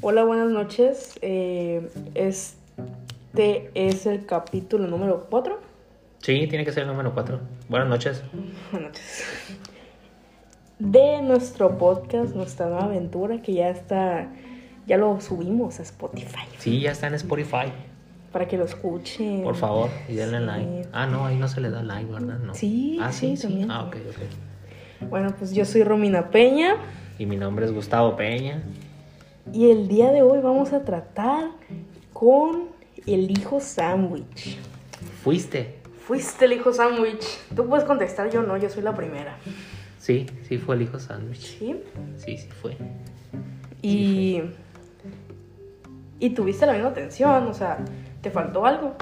Hola, buenas noches. Eh, este es el capítulo número 4. Sí, tiene que ser el número 4. Buenas noches. Buenas noches. De nuestro podcast, nuestra nueva aventura, que ya está, ya lo subimos a Spotify. Sí, ya está en Spotify. Para que lo escuchen. Por favor, y denle Sí. like. Ah, no, ahí no se le da like, ¿verdad? No. Sí, ah, sí, también. Ah, ok, ok. Bueno, pues yo soy Romina Peña Y mi nombre es Gustavo Peña. Y el día de hoy vamos a tratar con el hijo sándwich. ¿Fuiste? Fuiste el hijo sándwich. Tú puedes contestar, yo no, yo soy la primera. Sí, sí fue el hijo sándwich. ¿Sí? Sí, sí fue. Y. Y tuviste la misma atención, o sea, ¿te faltó algo?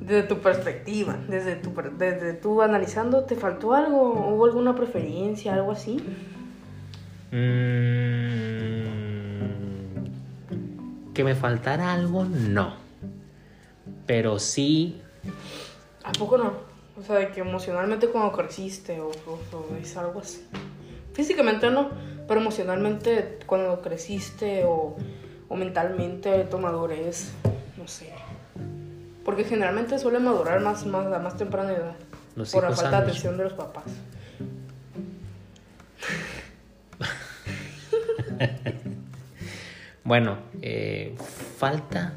Desde tu perspectiva, desde tu, desde tú analizando, ¿te faltó algo? ¿Hubo alguna preferencia, algo así? Mm, que me faltara algo, no. Pero sí, ¿A poco no? O sea, de que emocionalmente cuando creciste o, o- o es algo así. Físicamente no, pero emocionalmente cuando creciste o, o mentalmente tu madurez, no sé. Porque generalmente suele madurar más, más a más temprana edad. Los por la falta de atención de los papás. bueno, eh, falta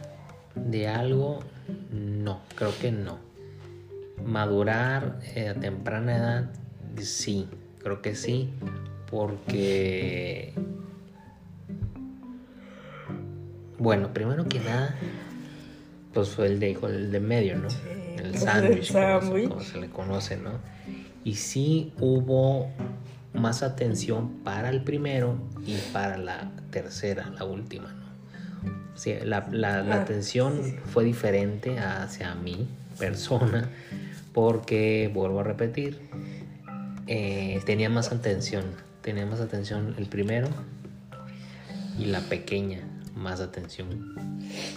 de algo, no, creo que no. Madurar eh, a temprana edad, sí, creo que sí, porque... Bueno, primero que nada, pues fue el de, hijo- el de medio, ¿no? El como, sándwich. como se le conoce, ¿no? Y sí hubo más atención para el primero y para la tercera, la última, ¿no? La, la- la Ah, atención fue diferente hacia mi persona porque, vuelvo a repetir, eh, tenía más atención, tenía más atención el primero y la pequeña más atención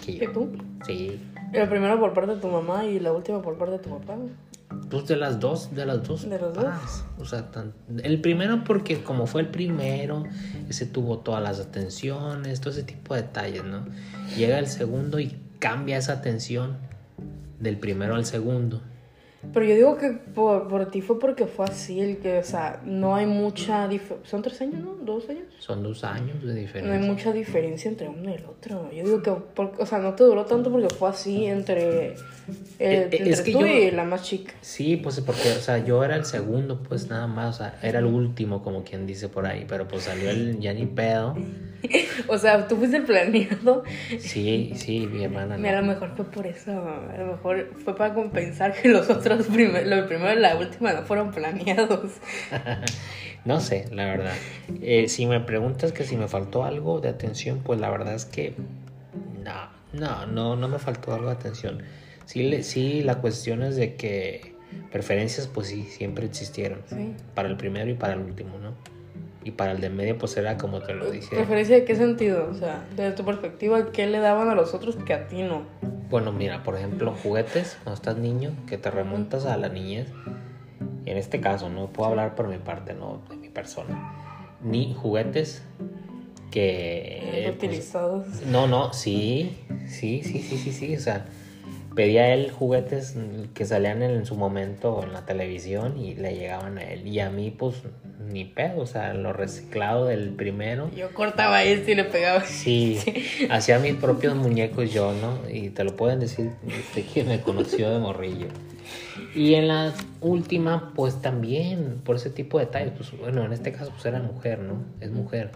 que ¿Que yo. tú? Sí, El primero por parte de tu mamá y la última por parte de tu papá. Pues de las dos, de las dos. De los papás. O sea, tan- el primero porque como fue el primero, ese tuvo todas las atenciones, todo ese tipo de detalles, ¿no? Llega el segundo y cambia esa atención del primero al segundo. Pero yo digo que por, por ti fue porque fue así, el que, o sea, no hay mucha diferencia. ¿Son tres años, no? ¿Dos años? Son dos años de No hay diferencia. mucha diferencia entre uno y el otro. Yo digo que, por- o sea, no te duró tanto porque fue así entre, eh, Eh, entre es que tú yo- y la más chica. Sí, pues porque, o sea, yo era el segundo, pues nada más, o sea, era el último, como quien dice por ahí, pero pues salió el ya ni pedo. O sea, tú fuiste el planeado. Sí, sí, mi hermana. no. A lo mejor fue por eso. A lo mejor fue para compensar que los otros, primer, lo primero y la última, no fueron planeados. No sé, la verdad. Eh, si me preguntas que si me faltó algo de atención, pues la verdad es que no, no, no, no me faltó algo de atención. Sí, le- sí, la cuestión es de que preferencias, pues sí, siempre existieron. Sí. Para el primero y para el último, ¿no? Y para el de medio, pues era como te lo dije. ¿Preferencia de qué sentido? O sea, desde tu perspectiva, ¿qué le daban a los otros que a ti no? Bueno, mira, por ejemplo, juguetes, cuando estás niño, que te remontas a la niñez. En este caso, no puedo hablar por mi parte, no de mi persona. Ni juguetes que... Eh, pues, utilizados. no, no, sí, sí, sí, sí, sí, sí. O sea, pedía él juguetes que salían en su momento en la televisión y le llegaban a él. Y a mí, pues, ni pedo. O sea, lo reciclado del primero. Yo cortaba esto y le pegaba. Sí, hacía mis propios muñecos yo, ¿no? Y te lo pueden decir de quien me conoció de morrillo. Y en la última, pues también, por ese tipo de detalles, pues bueno, en este caso, pues era mujer, ¿no? Es mujer.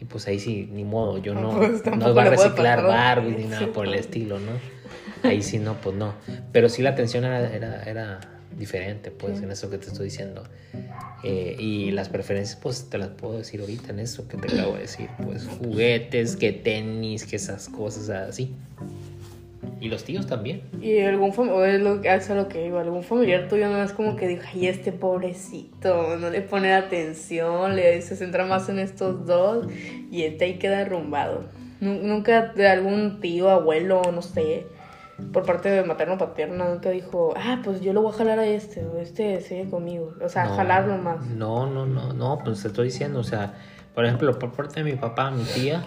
Y pues ahí sí, ni modo, yo no, Pues, no iba a reciclar. Barbie ni nada Sí. por el estilo, ¿no? Ahí sí, no, pues no. Pero sí la atención era, era, era diferente, pues, Sí. en eso que te estoy diciendo. Eh, y las preferencias, pues te las puedo decir ahorita en eso que te acabo de decir. Pues juguetes, que tenis, que esas cosas así. Y los tíos también. Y algún familiar, es lo, es a lo que iba, algún familiar tuyo no es como que dijo, ay, este pobrecito, no le pone atención, le se centra más en estos dos y este ahí queda arrumbado. Nu- Nunca de algún tío, abuelo, no sé, por parte de materno paterna, nunca dijo, ah, pues yo lo voy a jalar a este, o este sigue conmigo. O sea, No, jalarlo más. No, no, no, no, pues te estoy diciendo, o sea, por ejemplo, por parte de mi papá, mi tía,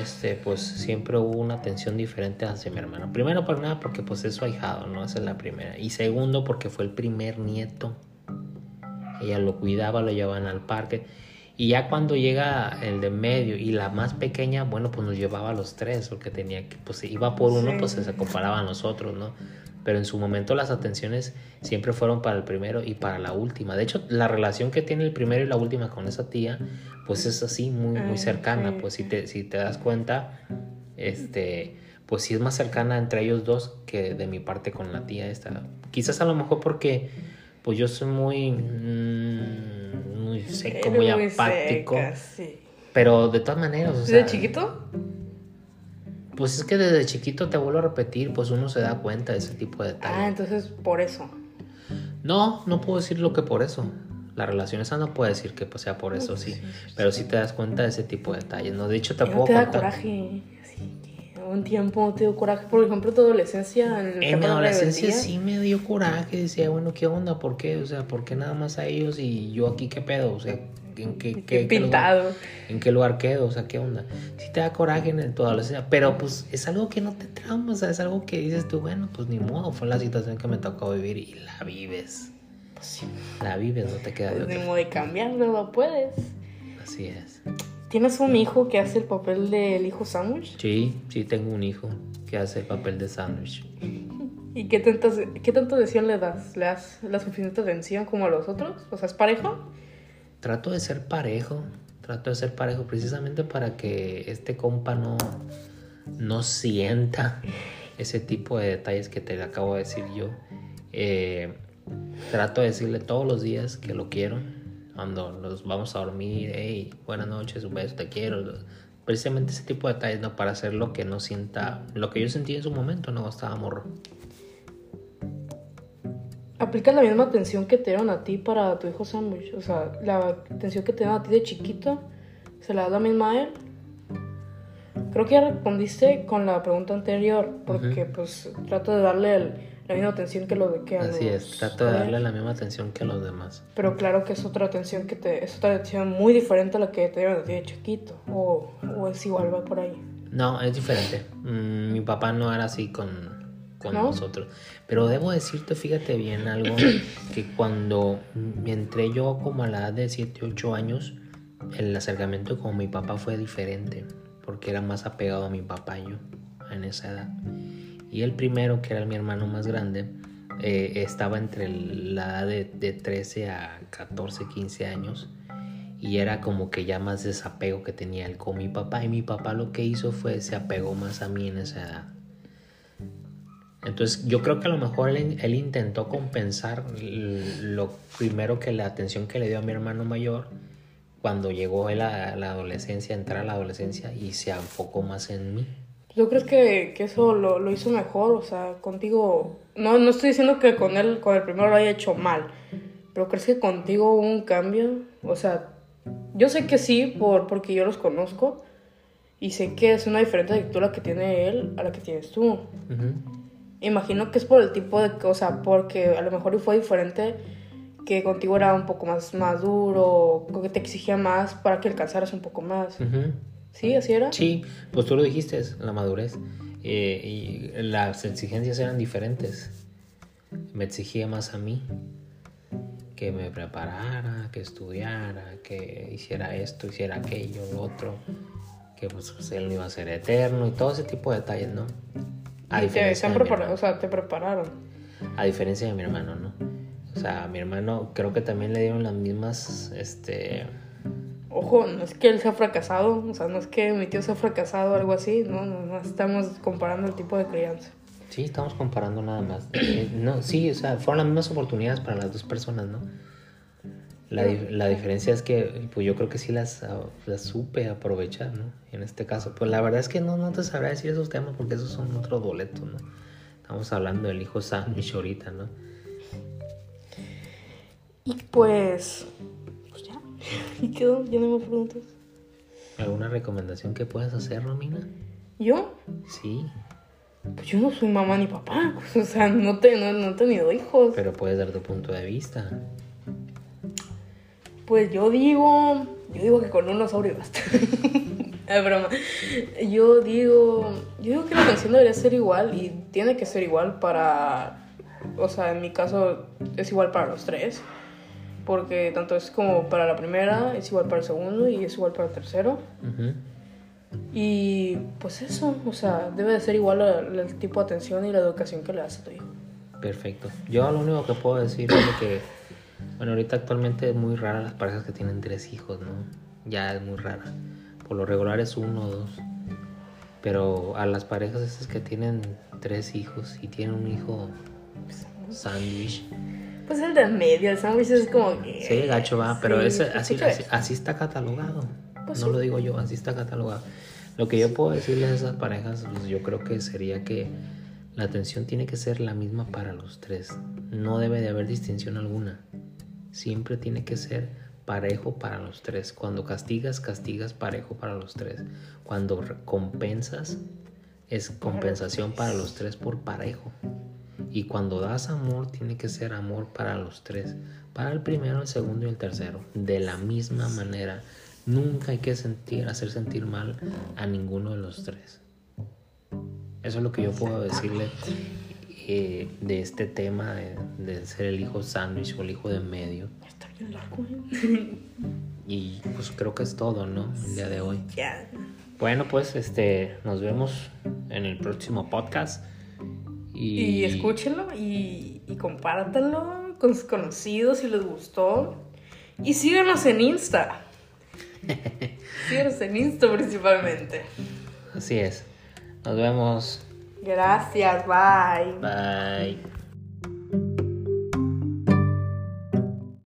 este, pues siempre hubo una atención diferente hacia mi hermano. Primero por nada porque pues es su ahijado, ¿no? Esa es la primera. Y segundo porque fue el primer nieto. Ella lo cuidaba, lo llevaban al parque. Y ya cuando llega el de medio y la más pequeña, bueno, pues nos llevaba a los tres, porque tenía que, pues iba por uno, Sí. pues se comparaba a nosotros, ¿no? Pero en su momento las atenciones siempre fueron para el primero y para la última. De hecho, la relación que tiene el primero y la última con esa tía, pues es así, muy, muy Ah, cercana. Pues si te, si te das cuenta, este, pues sí es más cercana entre ellos dos que de mi parte con la tía esta. Quizás a lo mejor porque, pues yo soy muy, mm, muy seco, muy apático. seca, sí. Pero de todas maneras, o sea, ¿Desde chiquito? pues es que desde chiquito te vuelvo a repetir, pues uno se da cuenta de ese tipo de Ah, detalles. entonces por eso. No, no puedo decir lo que por eso. La relación esa no puede decir que pues, sea por eso, sí. Pero sí te das cuenta de ese tipo de detalles, ¿no? De hecho, te ¿Y puedo no te da contar. coraje? Un tiempo te dio coraje. Por ejemplo, tu adolescencia. En, En mi de adolescencia sí me dio coraje, decía, bueno, ¿qué onda? ¿Por qué? O sea, ¿por qué nada más a ellos y yo aquí qué pedo? O sea, ¿en qué, Qué qué- qué lugar- pintado. ¿En qué lugar quedo? O sea, ¿qué onda? Sí te da coraje en tu adolescencia, pero pues es algo que no te trauma, o sea, es algo que dices tú, bueno, pues ni modo, fue la situación que me tocó vivir y la vives. Pues sí. La vives, no te queda de Pues ni otra. modo de cambiarlo, no puedes. Así es. ¿Tienes un hijo que hace el papel del hijo sándwich? Sí, sí tengo un hijo que hace el papel de sándwich. ¿Y qué, tantas, qué tanta atención le das? ¿Le das la suficiente atención como a los otros? O sea, ¿es pareja? Trato de ser parejo, trato de ser parejo precisamente para que este compa no, no sienta ese tipo de detalles que te acabo de decir yo. Eh, trato de decirle todos los días que lo quiero. Cuando nos vamos a dormir, hey, buenas noches, un beso, te quiero. Precisamente ese tipo de detalles, ¿no? Para hacer lo que no sienta, lo que yo sentí en su momento, ¿no? Estaba morro. ¿Aplicas la misma atención que te dieron a ti para tu hijo sándwich? O sea, la atención que te dieron a ti de chiquito, ¿se la das la misma a él? Creo que ya respondiste con la pregunta anterior, porque pues trato de darle el- la misma atención que lo de que a Así los- es, trato de darle la misma atención que a los demás. Pero claro que es otra atención que te, es otra atención muy diferente a la que te dieron de chiquito. O, o es igual, va por ahí. No, es diferente. Mm, mi papá no era así con, con ¿No? nosotros. Pero debo decirte, fíjate bien algo, que cuando entré yo como a la edad de 7, 8 años, el acercamiento con mi papá fue diferente, porque era más apegado a mi papá yo en esa edad. Y el primero, que era mi hermano más grande, eh, estaba entre la edad de, de 13 a 14, 15 años. Y era como que ya más desapego que tenía él con mi papá. Y mi papá lo que hizo fue se apegó más a mí en esa edad. Entonces yo creo que a lo mejor él, intentó compensar lo primero que la atención que le dio a mi hermano mayor cuando llegó a la adolescencia, a entrar a la adolescencia y se enfocó más en mí. ¿Tú crees que, que eso lo, lo hizo mejor? O sea, contigo... No, no estoy diciendo que con él, con el primero lo haya hecho mal. Pero ¿crees que contigo hubo un cambio? O sea, yo sé que sí, por, porque yo los conozco. Y sé que es una diferente la que tiene él a la que tienes tú. Imagino que es por el tipo de cosa, porque a lo mejor fue diferente, que contigo era un poco más maduro, que te exigía más para que alcanzaras un poco más. Ujú. ¿Sí? ¿Así era? Sí, pues tú lo dijiste, la madurez. Eh, y las exigencias eran diferentes. Me exigía más a mí. Que me preparara, que estudiara, que hiciera esto, hiciera aquello, lo otro. Que pues, él no iba a ser eterno y todo ese tipo de detalles, ¿no? A Y te, diferencia, te han de mi o sea, te prepararon. A diferencia de mi hermano, ¿no? O sea, a mi hermano creo que también le dieron las mismas, este... Ojo, no es que él sea fracasado, o sea, no es que mi tío sea fracasado o algo así, no, no, no estamos comparando el tipo de crianza. Sí, estamos comparando nada más. Eh, No, sí, o sea, fueron las mismas oportunidades para las dos personas, ¿no? La, la diferencia es que, pues yo creo que sí las, ah, las supe aprovechar, ¿no? En este caso, pues la verdad es que no, no te sabrá decir esos temas porque esos son otros boletos, ¿no? Estamos hablando del hijo sándwich ahorita, ¿no? Y pues, y quedó, ya no hay más preguntas. ¿Alguna recomendación que puedas hacer, Romina? ¿Yo? Sí. Pues yo no soy mamá ni papá. O sea, no, te, no, no he tenido hijos. Pero puedes dar tu punto de vista. Pues yo digo, yo digo que con uno sobrio basta. es broma. Yo digo, yo digo que la canción debería ser igual y tiene que ser igual para, o sea, en mi caso es igual para los tres, porque tanto es como para la primera, es igual para el segundo y es igual para el tercero. Ujú. Y pues eso, o sea, debe de ser igual el, el tipo de atención y la educación que le das a tu hijo. Perfecto. Yo lo único que puedo decir es que, bueno, ahorita actualmente es muy rara las parejas que tienen tres hijos, ¿no? Ya es muy rara. Por lo regular es uno o dos. Pero a las parejas esas que tienen tres hijos y tienen un hijo sándwich, Pues el de en medio, el sándwich es como que... sí, gacho va, pero Sí, ese, así, ¿qué así, así está catalogado. Pues no sí. lo digo yo, así está catalogado. Lo que yo puedo decirles a esas parejas, pues yo creo que sería que la atención tiene que ser la misma para los tres. No debe de haber distinción alguna. Siempre tiene que ser parejo para los tres. Cuando castigas, castigas parejo para los tres. Cuando recompensas, es compensación para los tres por parejo. Y cuando das amor, tiene que ser amor para los tres. Para el primero, el segundo y el tercero. De la misma manera. Nunca hay que sentir, hacer sentir mal a ninguno de los tres. Eso es lo que yo puedo decirle eh, de este tema de, de ser el hijo sándwich o el hijo de medio. Está bien largo, ¿eh? Y pues creo que es todo, ¿no? El día de hoy. Ya. Bueno, pues este, nos vemos en el próximo podcast. Y, Y escúchenlo y, y compártanlo con sus conocidos si les gustó. Y síganos en Insta. síganos en Insta principalmente. Así es. Nos vemos. Gracias, bye. Bye.